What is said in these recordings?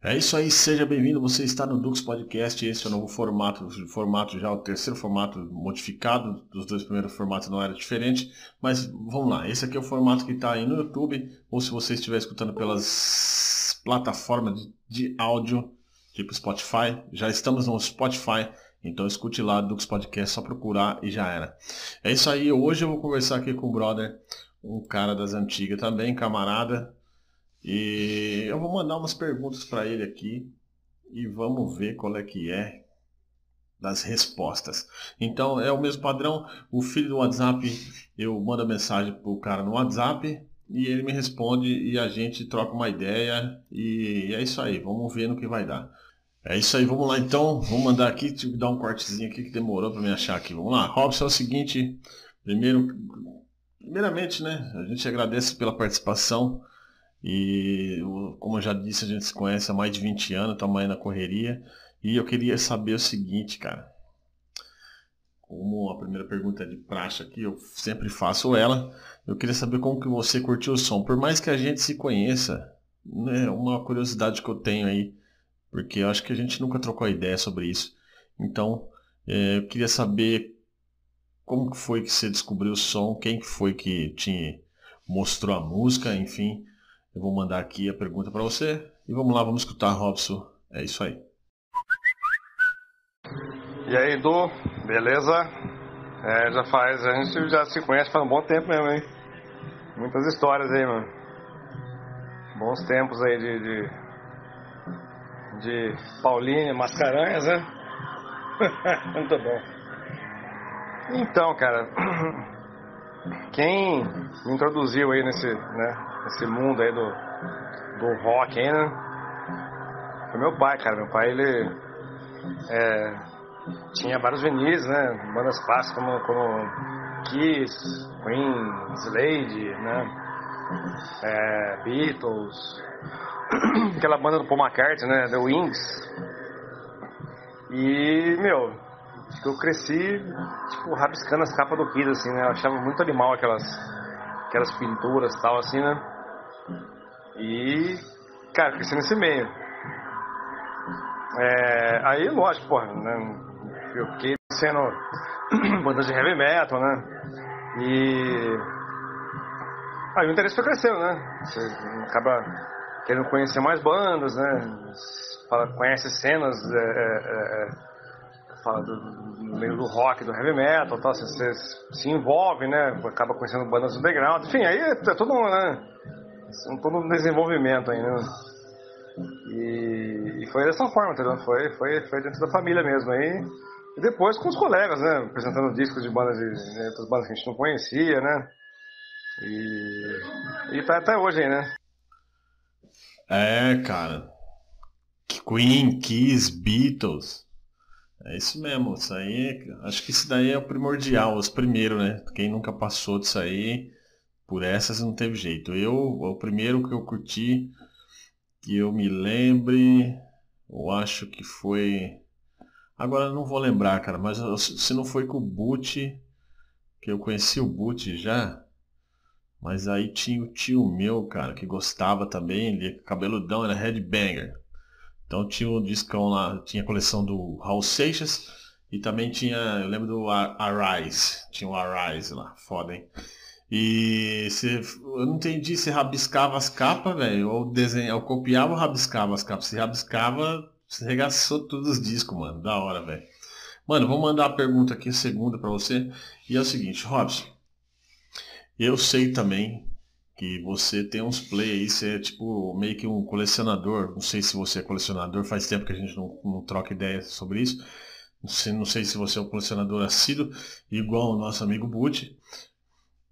É isso aí, seja bem-vindo. Você está no Dux Podcast. Esse é o novo formato, formato já o terceiro formato modificado. Dos dois primeiros formatos não era diferente, mas vamos lá. Esse aqui é o formato que está aí no YouTube, ou se você estiver escutando pelas plataformas de áudio, tipo Spotify. Já estamos no Spotify, então escute lá Dux Podcast, só procurar e já era. É isso aí. Hoje eu vou conversar aqui com o brother, um cara das antigas também, camarada e eu vou mandar umas perguntas para ele aqui e vamos ver qual é que é das respostas. Então é o mesmo padrão, o filho do WhatsApp, eu mando a mensagem pro cara no WhatsApp e ele me responde e a gente troca uma ideia e é isso aí, vamos ver no que vai dar. É isso aí, vamos lá então, vou mandar aqui, tive que dar um cortezinho aqui que demorou para me achar aqui. Vamos lá, Robson é o seguinte, primeiro, primeiramente, né, a gente agradece pela participação. E como eu já disse, a gente se conhece há mais de 20 anos, estamos aí na correria. E eu queria saber o seguinte, cara. Como a primeira pergunta é de praxe aqui, eu sempre faço ela. Eu queria saber como que você curtiu o som. Por mais que a gente se conheça, é uma curiosidade que eu tenho aí, porque eu acho que a gente nunca trocou ideia sobre isso. Então, é, eu queria saber como que foi que você descobriu o som, quem que foi que te mostrou a música, enfim. Eu vou mandar aqui a pergunta para você e vamos lá, vamos escutar, Robson. É isso aí. E aí, Edu, beleza? É, já faz, a gente já se conhece faz um bom tempo mesmo, hein? Muitas histórias aí, mano. Bons tempos aí de. de, de Paulinha, Mascaranhas, né? Muito bom. Então, cara, quem me introduziu aí nesse, né, esse mundo aí do, do rock aí, né? Foi meu pai, cara. Meu pai, ele é, tinha vários vinis, né? Bandas clássicas como, como Kiss, Queen, Slade, né? É, Beatles, aquela banda do Paul McCartney, né? The Wings. E, meu, eu cresci, tipo, rabiscando as capas do Kiss, assim, né? Eu achava muito animal aquelas, aquelas pinturas e tal, assim, né? E, cara, cresci nesse meio. É, aí, lógico, porra, né, eu fiquei sendo bandas de heavy metal, né? E. Aí o interesse foi crescendo, né? Você acaba querendo conhecer mais bandas, né? Fala, conhece cenas é, é, é fala do, no meio do rock, do heavy metal, tal, você, você se envolve, né? Acaba conhecendo bandas do underground, enfim, aí é, é tudo, né? Todo um desenvolvimento né? E, e, foi dessa forma, entendeu? Foi, foi, foi dentro da família mesmo aí. E depois com os colegas, né? Apresentando discos de bandas de, de bandas que a gente não conhecia, né? E, e tá até hoje aí, né? É, cara. Queen, Kiss, Beatles. É isso mesmo, isso aí, acho que isso daí é o primordial, os primeiros, né? Quem nunca passou disso aí, por essas não teve jeito. Eu, o primeiro que eu curti, que eu me lembre, eu acho que foi. Agora não vou lembrar, cara, mas se não foi com o Boot, que eu conheci o Boot já, mas aí tinha o tio meu, cara, que gostava também, ele cabeludão, era headbanger. Então tinha o discão lá, tinha a coleção do Raul Seixas e também tinha, eu lembro do Arise, tinha o Arise lá, foda, hein? E você, eu não entendi se rabiscava as capas, velho, ou desenha, ou copiava ou rabiscava as capas. Se rabiscava, você regaçou todos os discos, mano. Da hora, velho. Mano, vou mandar a pergunta aqui, segunda para você. E é o seguinte, Robson. Eu sei também que você tem uns play aí, você é tipo meio que um colecionador. Não sei se você é colecionador, faz tempo que a gente não, não troca ideia sobre isso. Não sei, não sei se você é um colecionador assíduo, igual o nosso amigo Butch.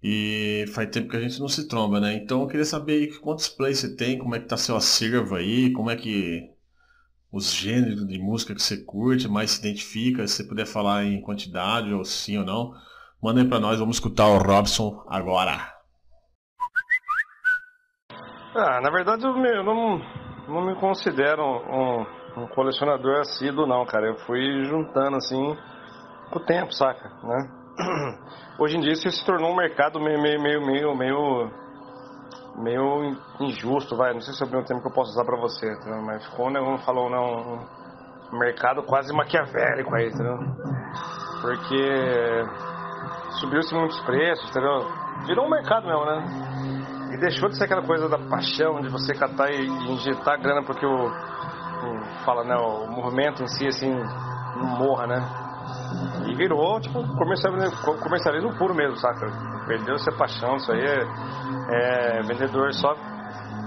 E faz tempo que a gente não se tromba, né? Então eu queria saber quantos plays você tem, como é que tá seu acervo aí, como é que os gêneros de música que você curte, mais se identifica, se você puder falar em quantidade, ou sim ou não, manda aí pra nós, vamos escutar o Robson agora. Ah, na verdade eu, me, eu não, não me considero um, um colecionador assíduo não, cara. Eu fui juntando assim com o tempo, saca, né? hoje em dia isso se tornou um mercado meio, meio, meio, meio, meio, meio injusto, vai. Não sei se é o mesmo termo que eu posso usar pra você, entendeu? mas ficou, né, como falou, não, um mercado quase maquiavélico aí, entendeu? Porque subiu-se muitos preços, entendeu? Virou um mercado mesmo, né? E deixou de ser aquela coisa da paixão de você catar e, injetar grana porque o, o, fala, né, o movimento em si, assim, não morra, né? E virou, tipo, comercialismo, comercialismo puro mesmo, saca? Perdeu-se a paixão, isso aí é, é vendedor só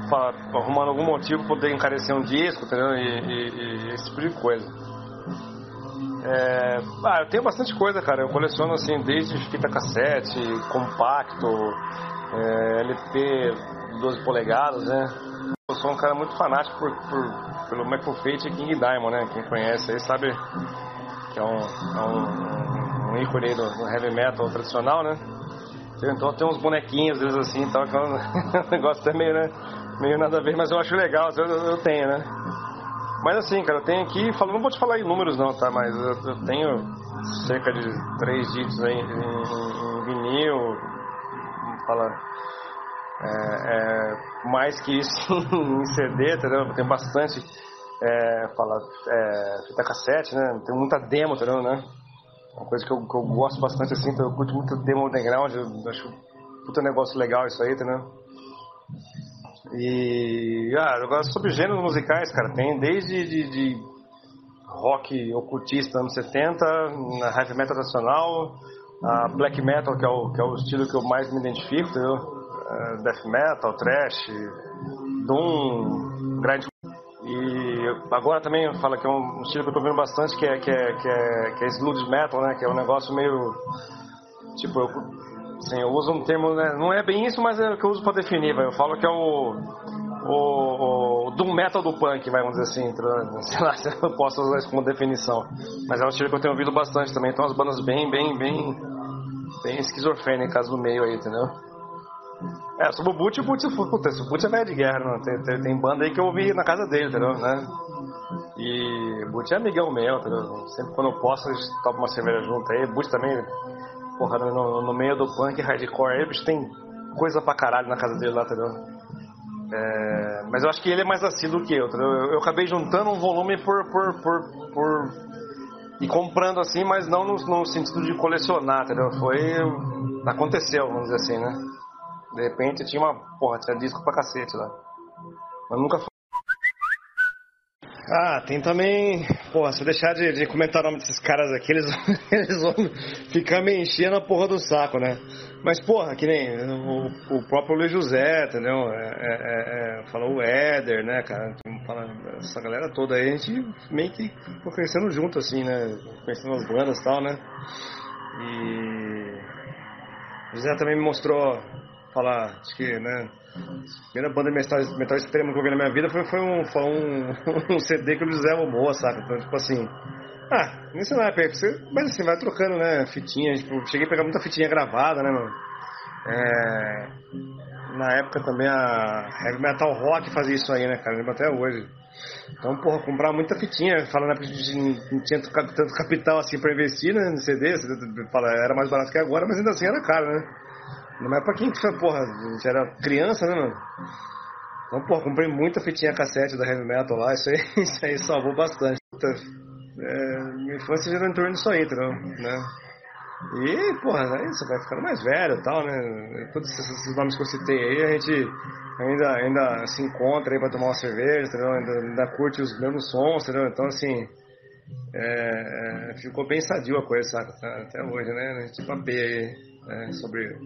pra, arrumando algum motivo poder encarecer um disco, entendeu? E, e, e esse tipo de coisa. É, ah, eu tenho bastante coisa, cara. Eu coleciono assim, desde fita cassete, compacto, é, LP 12 polegadas, né? Eu sou um cara muito fanático por, por, pelo Michael Fate e King Diamond, né? Quem conhece aí sabe é um, é um, um ícone do, do, heavy metal tradicional, né? Então tem uns bonequinhos, vezes assim, tal, que é um negócio até meio, né? Meio nada a ver, mas eu acho legal, eu, eu tenho, né? Mas assim, cara, eu tenho aqui, falo, não vou te falar em números não, tá? Mas eu, eu tenho cerca de três dígitos aí em, em, em vinil, fala, é, é, mais que isso em CD, entendeu? Eu tenho bastante, é, fala, é, fita cassete, né? Tem muita demo, entendeu, né? Uma coisa que eu, que eu gosto bastante assim, então eu curto muito demo underground, eu acho puta negócio legal isso aí, entendeu? E ah, agora sobre gêneros musicais, cara, tem desde de, de rock ocultista anos 70, heavy metal nacional, a black metal, que é, o, que é o estilo que eu mais me identifico, entendeu? Uh, death metal, thrash, doom, grind. E agora também fala que é um estilo que eu tô vendo bastante, que é, que é, que é, que é sludge metal, né? Que é um negócio meio. Tipo, eu Sim, eu uso um termo, né? não é bem isso, mas é o que eu uso para definir. Eu falo que é o, o, o doom metal do punk, vamos dizer assim. Sei lá se eu posso usar isso como definição. Mas é um estilo que eu tenho ouvido bastante também. Então, as bandas bem, bem, bem, bem esquizofrênicas no meio aí, entendeu? É, sobre o Boot, o Boot, puta, o Boot é velho de guerra, não. Tem, tem, tem, banda aí que eu ouvi na casa dele, entendeu? Né? E o Boot é amigão meu, entendeu? Sempre quando eu posso, gente toma uma cerveja junto aí. Boot também porra, no, no meio do punk hardcore bicho, tem coisa pra caralho na casa dele lá, entendeu? É, mas eu acho que ele é mais assíduo que eu, entendeu? Eu, eu acabei juntando um volume por, por, por, por e comprando assim, mas não no, no, sentido de colecionar, entendeu? Foi. Aconteceu, vamos dizer assim, né? De repente tinha uma. Porra, tinha disco pra cacete lá. Mas nunca foi. Ah, tem também. Porra, se eu deixar de, de, comentar o nome desses caras aqui, eles, eles vão ficar me enchendo a porra do saco, né? Mas, porra, que nem o, o próprio Luiz José, entendeu? É, é, é, é falou o Éder, né, cara? Fala, essa galera toda aí, a gente meio que ficou crescendo junto, assim, né? Conhecendo as bandas e tal, né? E. O José também me mostrou, falar, acho que, né? A primeira banda metal, metal extremo que eu vi na minha vida foi, foi, um, foi um, um CD que o José amou, saca? Então, tipo assim. Ah, nem sei lá, mas assim, vai trocando, né? Fitinha. Tipo, cheguei a pegar muita fitinha gravada, né, mano? É, na época também a Heavy Metal Rock fazia isso aí, né, cara? lembro até hoje. Então, porra, comprar muita fitinha, falando que não tinha tanto capital assim pra investir né, no CD, era mais barato que agora, mas ainda assim era caro, né? Não é pra quem que porra, a gente era criança, né, mano? Então, porra, comprei muita fitinha cassete da Heavy Metal lá, isso aí, isso aí salvou bastante. É, minha infância gerou em torno disso aí, entendeu? Né? E, porra, aí você vai ficando mais velho e tal, né? Todos esses nomes que eu citei aí, a gente ainda, ainda se encontra aí pra tomar uma cerveja, entendeu? Ainda, ainda curte os mesmos sons, entendeu? Então, assim, é, é, ficou bem sadio a coisa, sabe? Até hoje, né? A gente papeia aí né? sobre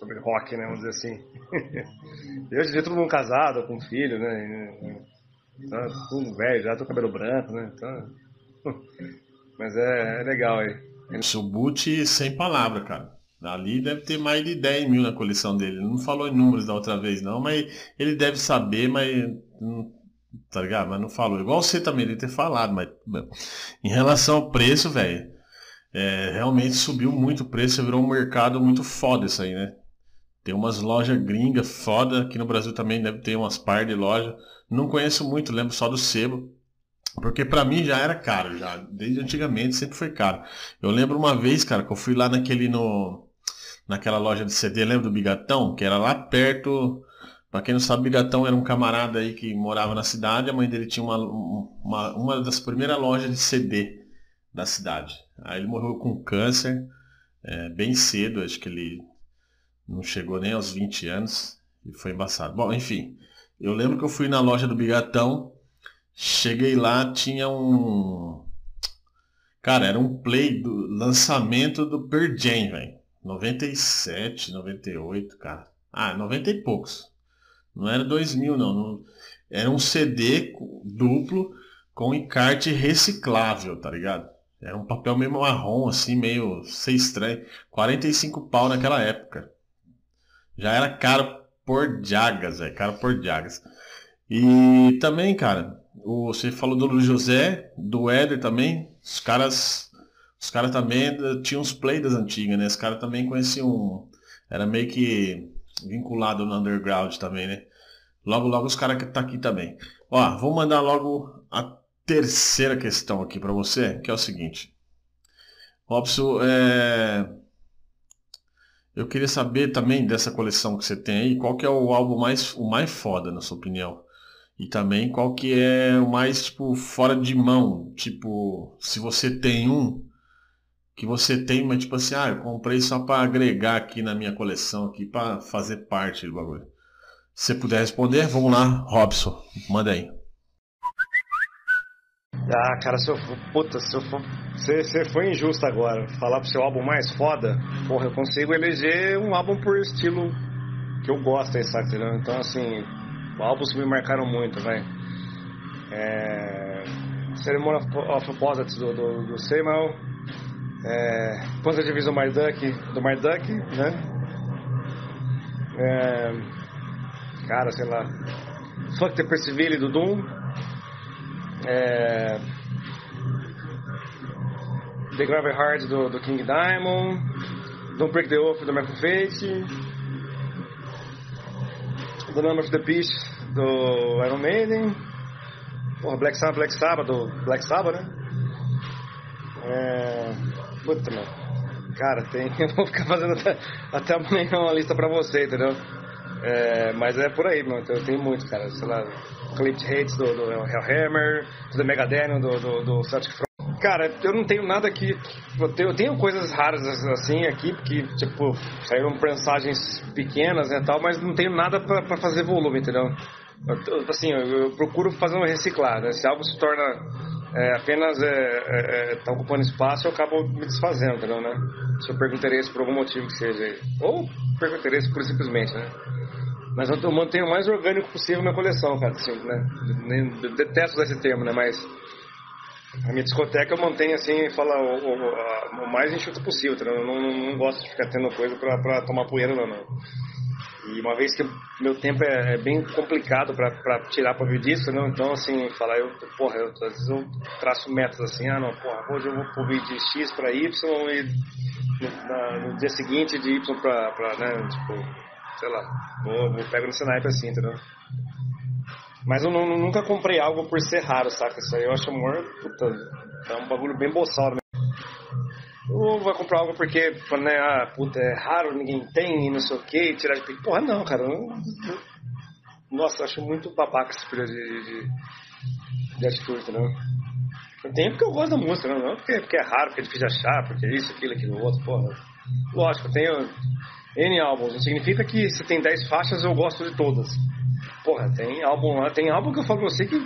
sobre rock, né? Vamos dizer assim. e hoje todo mundo casado, com filho, né? Tá tudo velho, já tô cabelo branco, né? Então... Mas é, é legal aí. O Boot sem palavra, cara. Ali deve ter mais de 10 mil na coleção dele. Ele não falou em números da outra vez, não, mas ele deve saber, mas. Tá ligado? Mas não falou. Igual você também deve ter falado, mas. Em relação ao preço, velho. É, realmente subiu muito o preço, virou um mercado muito foda isso aí, né? Tem umas lojas gringas foda, aqui no Brasil também deve ter umas par de lojas. Não conheço muito, lembro só do sebo. Porque para mim já era caro, já. Desde antigamente sempre foi caro. Eu lembro uma vez, cara, que eu fui lá naquele no. Naquela loja de CD, lembra do Bigatão? Que era lá perto Pra quem não sabe, Bigatão era um camarada aí que morava na cidade, a mãe dele tinha uma, uma, uma das primeiras lojas de CD da cidade. Aí ele morreu com câncer, é, bem cedo, acho que ele não chegou nem aos 20 anos e foi embaçado. Bom, enfim, eu lembro que eu fui na loja do Bigatão, cheguei lá, tinha um. Cara, era um play do lançamento do Pearl Jam, velho. 97, 98, cara. Ah, 90 e poucos. Não era 2000, não. não. Era um CD duplo com encarte reciclável, tá ligado? Era um papel meio marrom, assim, meio sei estranho. 45 pau naquela época. Já era caro por jagas, é caro por jagas. E também, cara, o, você falou do Luiz José, do Éder também. Os caras, os caras também tinham os play das antigas, né? Os caras também conheciam. Era meio que vinculado no underground também, né? Logo, logo os caras que tá aqui também. Ó, vou mandar logo a terceira questão aqui para você, que é o seguinte. Robson, é... eu queria saber também dessa coleção que você tem aí, qual que é o álbum mais, o mais foda, na sua opinião? E também qual que é o mais, tipo, fora de mão? Tipo, se você tem um que você tem, mas tipo assim, ah, eu comprei só para agregar aqui na minha coleção, aqui para fazer parte do bagulho. Se puder responder, vamos lá, Robson, manda aí. Ah, cara, se eu for. Puta, se eu for. Você, foi injusto agora. Falar pro seu álbum mais foda, porra, eu consigo eleger um álbum por estilo que eu gosto aí, sabe? Então, assim, álbuns que me marcaram muito, velho. É. Ceremony of Opposites do, do, do Seymour. É. Ponta de Visão Marduk, do Marduk, né? É. Cara, sei lá. Fuck the Percivile do Doom. É... The Gravel Heart do, do, King Diamond, Don't Break the Oath do Michael Fate, The Number of the Beast do Iron Maiden, Porra, Black Sabbath, Black Sabbath do Black Sabbath, né? É... Puta, mano. Cara, tem. Eu vou ficar fazendo até, até amanhã uma lista pra você, entendeu? É, mas é por aí, mano. Eu tenho muito, cara. Sei lá, Clipped Hates do, do Hellhammer, do Megadeth, do, do, do Celtic Frost. Cara, eu não tenho nada que. Eu tenho coisas raras assim aqui, porque, tipo, saíram prensagens pequenas e né, tal, mas não tenho nada pra fazer volume, entendeu? Eu, assim, eu, eu, procuro fazer um reciclar, né? Se algo se torna é, apenas é, é, é, tá ocupando espaço, eu acabo me desfazendo, entendeu, né? Se eu perco interesse por algum motivo que seja. Ou perco interesse por simplesmente, né? Mas eu mantenho o mais orgânico possível minha coleção, cara. Assim, né? Eu detesto esse termo, né? Mas a minha discoteca eu mantenho assim, fala o, o, o mais enxuto possível, tá? eu não, não, gosto de ficar tendo coisa pra, pra tomar poeira, não, não. E uma vez que meu tempo é, é bem complicado pra tirar pra vir disso, não, então assim, falar, eu, porra, eu, às vezes eu traço metas assim, ah não, porra, hoje eu vou pro vídeo de X pra Y e no, na, no dia seguinte de Y pra né, tipo sei lá, vou, vou pego nesse naipe assim, entendeu? Mas eu não, nunca comprei algo por ser raro, saca? Isso aí eu acho amor, puta, é um bagulho bem boçal, né? Ou vai comprar algo porque, né, ah, puta, é raro, ninguém tem, e não sei o que, tirar de pique. Porra, não, cara. Eu, nossa, eu acho muito babaca esse tipo de, de, de atitude? Eu tenho porque eu gosto da música, não, não porque, porque é raro, porque é difícil de achar, porque é isso, aquilo, aquilo, outro, porra. Lógico, eu tenho N álbuns. Não significa que se tem 10 faixas eu gosto de todas. Porra, tem álbum lá, tem álbum que eu falo pra você que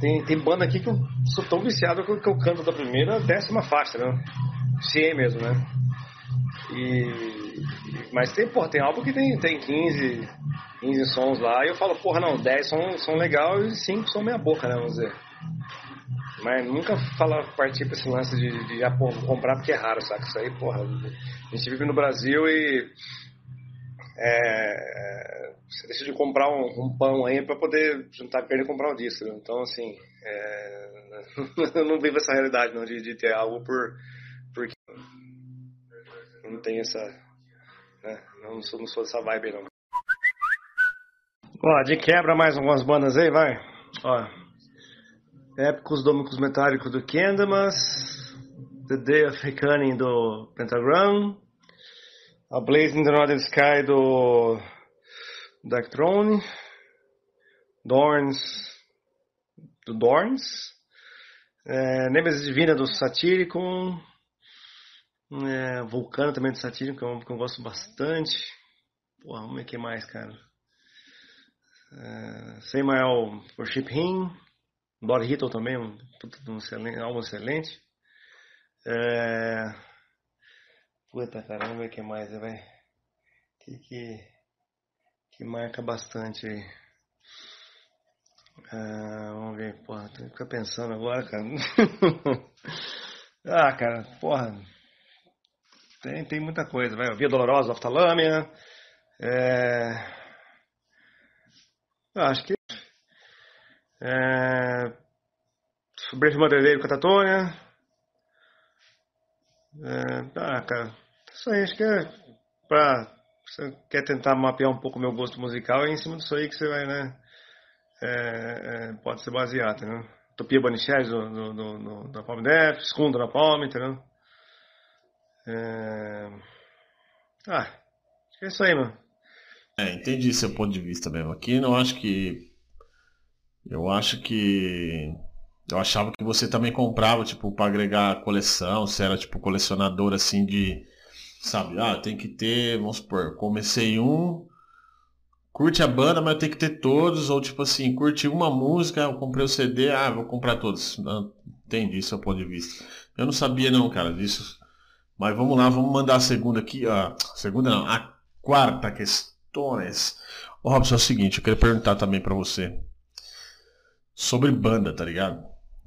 tem, tem banda aqui que eu sou tão viciado que eu, canto da primeira a décima faixa, né? É mesmo, né? E, mas tem, porra, tem álbum que tem, tem 15, 15 sons lá e eu falo, porra, não, 10 são, são legal e 5 são meia boca, né? Vamos dizer. Mas nunca fala, partir pra esse lance de, de, de ah, comprar porque é raro, saca? Isso aí, porra. A gente vive no Brasil e. É, você decide comprar um, um, pão aí para poder juntar perna e comprar um disco. Né? Então, assim. É, eu não vivo essa realidade, não, de, de ter algo por. Porque. Não tem essa. Né? Não, sou, não sou dessa vibe, não. Ó, de quebra mais algumas bandas aí, vai. Ó. Épicos Domicos Metálicos do Candlemas, The Day of Reckoning do Pentagram, A Blaze in the Northern Sky do Dark Throne, Dorns, do Dorns, é, Nemesis Divina do Satyricon, é, Vulcano também do Satyricon, que um que eu gosto bastante. Porra, vamos ver que mais, cara. É, Samael Worship Him, Lord Hittle também, um, um excelente, algo excelente. É... Puta, cara, vamos ver que mais, vai. Que, que, que marca bastante aí. Ah, vamos ver, porra, que ficar pensando agora, cara. ah, cara, porra. Tem, tem muita coisa, vai. Via Dolorosa, Oftalâmia. É... acho que. É... Sobre Madeireiro Catatônia. É... Ah, cara. Isso aí, acho que é pra. Você quer tentar mapear um pouco o meu gosto musical, é em cima disso aí que você vai, né? É, é, pode ser baseado, né? Utopia Banichés do, do, do, da Palme Def, Escundo na Palme, entendeu? É... Ah, é isso aí, mano. É, entendi seu ponto de vista mesmo. Aqui não acho que. Eu acho que. Eu achava que você também comprava, tipo, pra agregar coleção, se era tipo colecionador assim de. Sabe, ah, tem que ter, vamos supor, comecei um, curte a banda, mas tem que ter todos, ou tipo assim, curte uma música, eu comprei o CD, ah, vou comprar todos. Não, entendi seu ponto de vista. Eu não sabia não, cara, disso. Mas vamos lá, vamos mandar a segunda aqui, a segunda não, a quarta questões. Ô Robson, é o seguinte, eu queria perguntar também para você sobre banda, tá ligado?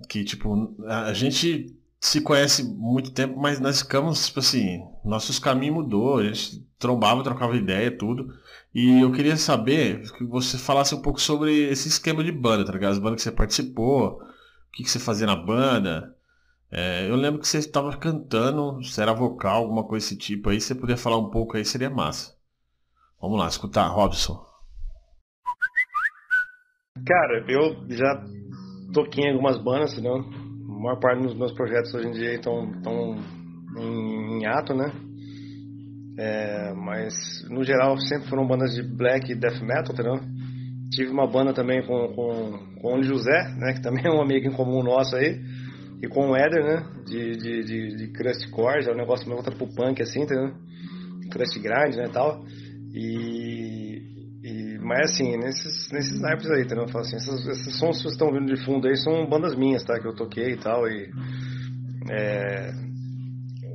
Que tipo, a gente se conhece muito tempo, mas nós ficamos, tipo assim, nossos caminhos mudou, a gente trombava, trocava ideia, tudo. E eu queria saber que você falasse um pouco sobre esse esquema de banda, tá ligado? As bandas que você participou, o que, que você fazia na banda. É, eu lembro que você estava cantando, se era vocal, alguma coisa desse tipo aí, se você puder falar um pouco aí, seria massa. Vamos lá, escutar, Robson. Cara, eu já toquei em algumas bandas, entendeu? A maior parte dos meus projetos hoje em dia estão em, em ato, né? É, mas no geral sempre foram bandas de black e death metal, entendeu? Tive uma banda também com, com, com o José, né, que também é um amigo em comum nosso aí, e com o Eder, né, de, de, de, de crust core, já é um negócio meio voltado pro punk assim, entendeu? Crust grind, né, tal. E mas assim, nesses, nesses naipes aí, entendeu? Falo assim, esses, sons que vocês estão vindo de fundo aí são bandas minhas, tá, que eu toquei e tal, e... É,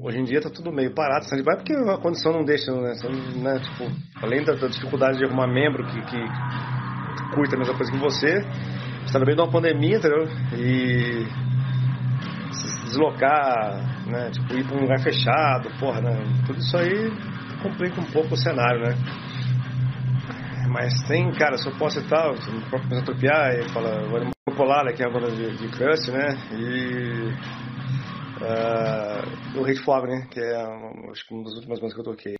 hoje em dia tá tudo meio parado, stand-by, porque a condição não deixa, né? Né tipo, além da, da, dificuldade de arrumar membro que, que curta a mesma coisa que você, você tá no meio de uma pandemia, entendeu? E se deslocar, né? Tipo, ir pra um lugar fechado, porra, né? Tudo isso aí complica um pouco o cenário, né? Mas tem, cara, se eu posso citar, o próprio Mesotropiar, ele fala, o Polar, que é a banda de, de né? E uh, o Hate Fog, né? Que é acho que uma das últimas bandas que eu toquei.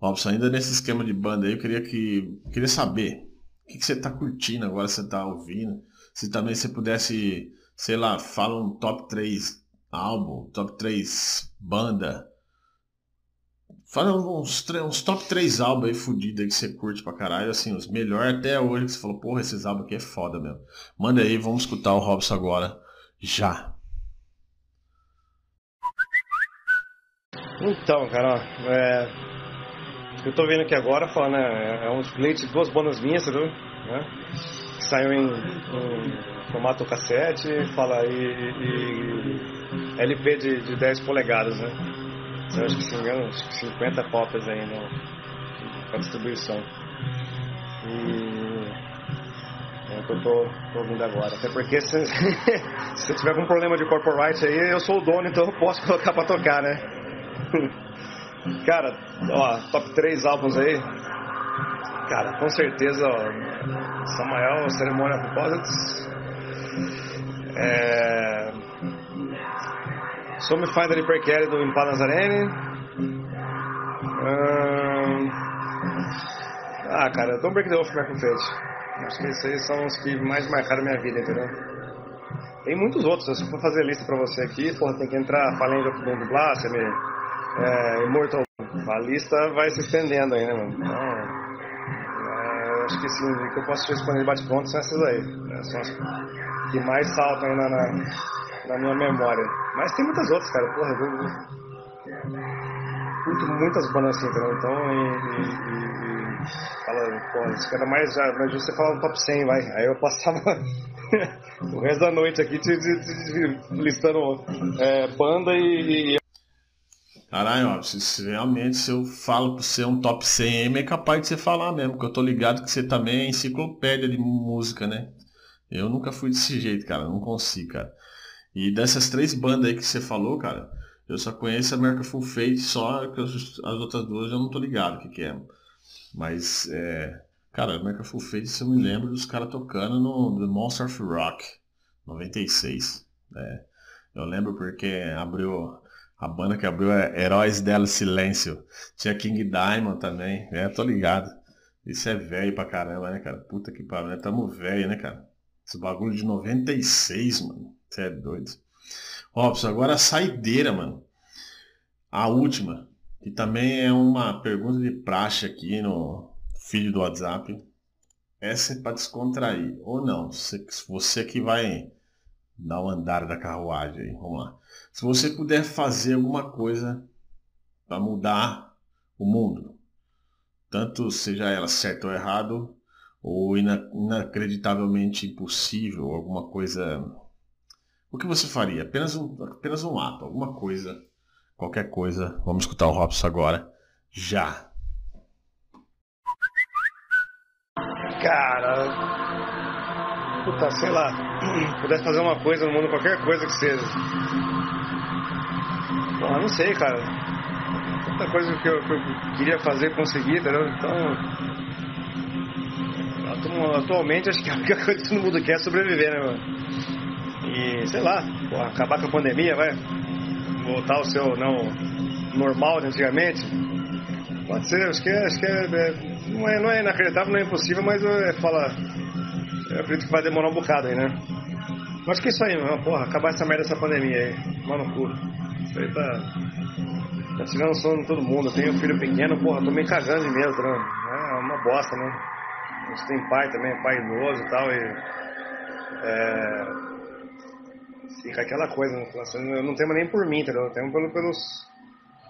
Robson, ainda nesse esquema de banda aí, eu queria que queria saber o que, que você tá curtindo agora, você tá ouvindo. Se também você pudesse, sei lá, fala um top 3 álbum, top 3 banda. Fala uns, uns top 3 álbuns aí fudidos aí que você curte pra caralho, assim, os melhores até hoje que você falou, porra, esses álbuns aqui é foda mesmo. Manda aí, vamos escutar o Robson agora. Já. Então, cara, é, eu tô vendo aqui agora, falando, né, é um split de duas bandas minhas? Né? Que saiu em, em, formato cassete, fala, e, e LP de, de 10 polegadas, né? Então, acho que se engano, acho que 50 cópias aí no, pra distribuição. E é o que eu tô, tô ouvindo agora. Até porque se, se tiver algum problema de corporate aí, eu sou o dono, então eu posso colocar pra tocar, né? Cara, ó, top 3 álbuns aí. Cara, com certeza, ó, Samael, Cerimônia Deposits. É... Some Finder e Perkelly do Impala Nazarene. Ah, cara, Don't Break the Back Fate. Acho que esses são os que mais marcaram minha vida, entendeu? Tem muitos outros, se eu for fazer lista pra você aqui, porra, tem que entrar falando do Blasphemy, é, Immortal. A lista vai se estendendo aí, né, mano? Então, que, assim, que eu posso responder de bate-pronto são essas aí. Né? São as que mais saltam aí na, na, na, minha memória. Mas tem muitas outras, cara. Porra, eu, curto muitas bandas assim, entendeu? Então, e, e, e, fala, porra, isso era mais, mais você falava top 100, vai. Aí eu passava o resto da noite aqui te, te, te, listando é, banda e, e Caralho, ó, se, realmente se eu falo pra você um top 100 é capaz de você falar mesmo, porque eu tô ligado que você também é enciclopédia de música, né? Eu nunca fui desse jeito, cara, não consigo, cara. E dessas três bandas aí que você falou, cara, eu só conheço a American Full Fate, só que as, outras duas eu não tô ligado o que, que é. Mas, é, cara, American Full Fate, se eu me lembro dos caras tocando no The Monster of Rock, 96. né? eu lembro porque abriu a banda que abriu é Heróis Dela Silêncio. Tinha King Diamond também. É, tô ligado. Isso é velho pra caramba, né, cara? Puta que pariu, né? Tamo velho, né, cara? Esse bagulho de 96, mano. Você é doido. Robson, agora a saideira, mano. A última, que também é uma pergunta de praxe aqui no feed do WhatsApp. Essa é pra descontrair. Ou não. Você, você que vai dar o um andar da carruagem aí. Vamos lá. Se você puder fazer alguma coisa para mudar o mundo, tanto seja ela certo ou errado, ou inacreditavelmente impossível, alguma coisa. O que você faria? Apenas um, apenas um ato, alguma coisa, qualquer coisa. Vamos escutar o Robson agora. Já. Cara, puta, sei lá, pudesse fazer uma coisa no mundo, qualquer coisa que seja. Porra, não sei, cara. Tanta coisa que eu, que eu queria fazer, conseguir, entendeu? Então, atualmente acho que a única coisa que todo mundo quer é sobreviver, né, mano? E, sei lá, acabar com a pandemia, vai. Voltar ao seu não normal de antigamente. Pode ser, acho que, é, acho que é, é, não, é, não é inacreditável, não é impossível, mas é, fala, eu acredito que vai demorar um bocado aí, né? Acho que é isso aí, mano. Porra, acabar essa merda dessa pandemia aí. Mano, cu. Isso aí tá. Tá tirando sono de todo mundo. Eu tenho um filho pequeno, porra, tô meio cagando de medo, né? É uma bosta, né? A gente tem pai também, pai idoso e tal, e. É. Fica aquela coisa, né? eu não tenho nem por mim, entendeu? Eu tenho pelo, pelos.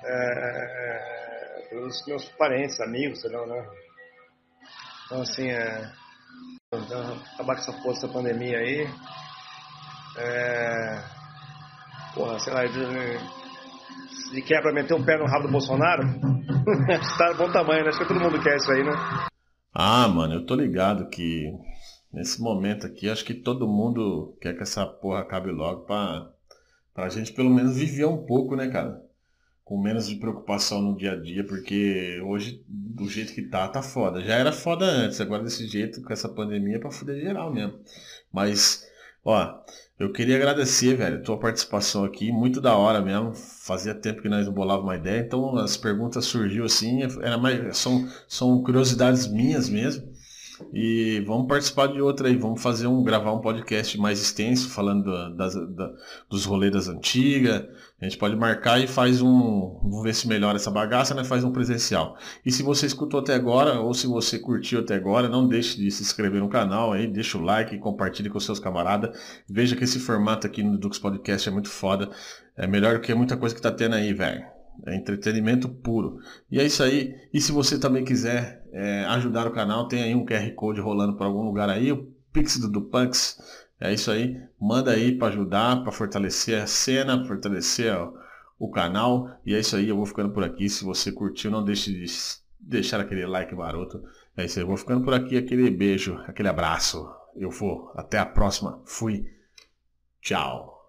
É, pelos meus parentes, amigos, entendeu, né? Então, assim, é então, acabar com essa pandemia aí. É... Porra, sei lá, de, de quebra meter um pé no rabo do Bolsonaro, tá bom tamanho, né? Acho que todo mundo quer isso aí, né? Ah, mano, eu tô ligado que nesse momento aqui, acho que todo mundo quer que essa porra acabe logo pra, pra gente pelo menos viver um pouco, né, cara? com menos de preocupação no dia a dia, porque hoje, do jeito que tá, tá foda. Já era foda antes, agora desse jeito, com essa pandemia, é pra fuder geral mesmo. Mas, ó, eu queria agradecer, velho, tua participação aqui, muito da hora mesmo. Fazia tempo que nós não bolava uma ideia, então as perguntas surgiu assim, era mais, são, são curiosidades minhas mesmo. E vamos participar de outra aí, vamos fazer um, gravar um podcast mais extenso, falando das, da, dos rolês das antigas. A gente pode marcar e faz um. Vamos ver se melhora essa bagaça, né? Faz um presencial. E se você escutou até agora, ou se você curtiu até agora, não deixe de se inscrever no canal aí, deixa o like, compartilhe com seus camaradas. Veja que esse formato aqui no Dux Podcast é muito foda. É melhor do que muita coisa que tá tendo aí, velho. É entretenimento puro. E é isso aí. E se você também quiser é, ajudar o canal, tem aí um QR Code rolando para algum lugar aí, o Pix do Dupunks. É isso aí. Manda aí para ajudar, para fortalecer a cena, fortalecer ó, o canal. E é isso aí. Eu vou ficando por aqui. Se você curtiu, não deixe de deixar aquele like maroto. É isso aí. Eu vou ficando por aqui. Aquele beijo, aquele abraço. Eu vou. Até a próxima. Fui. Tchau.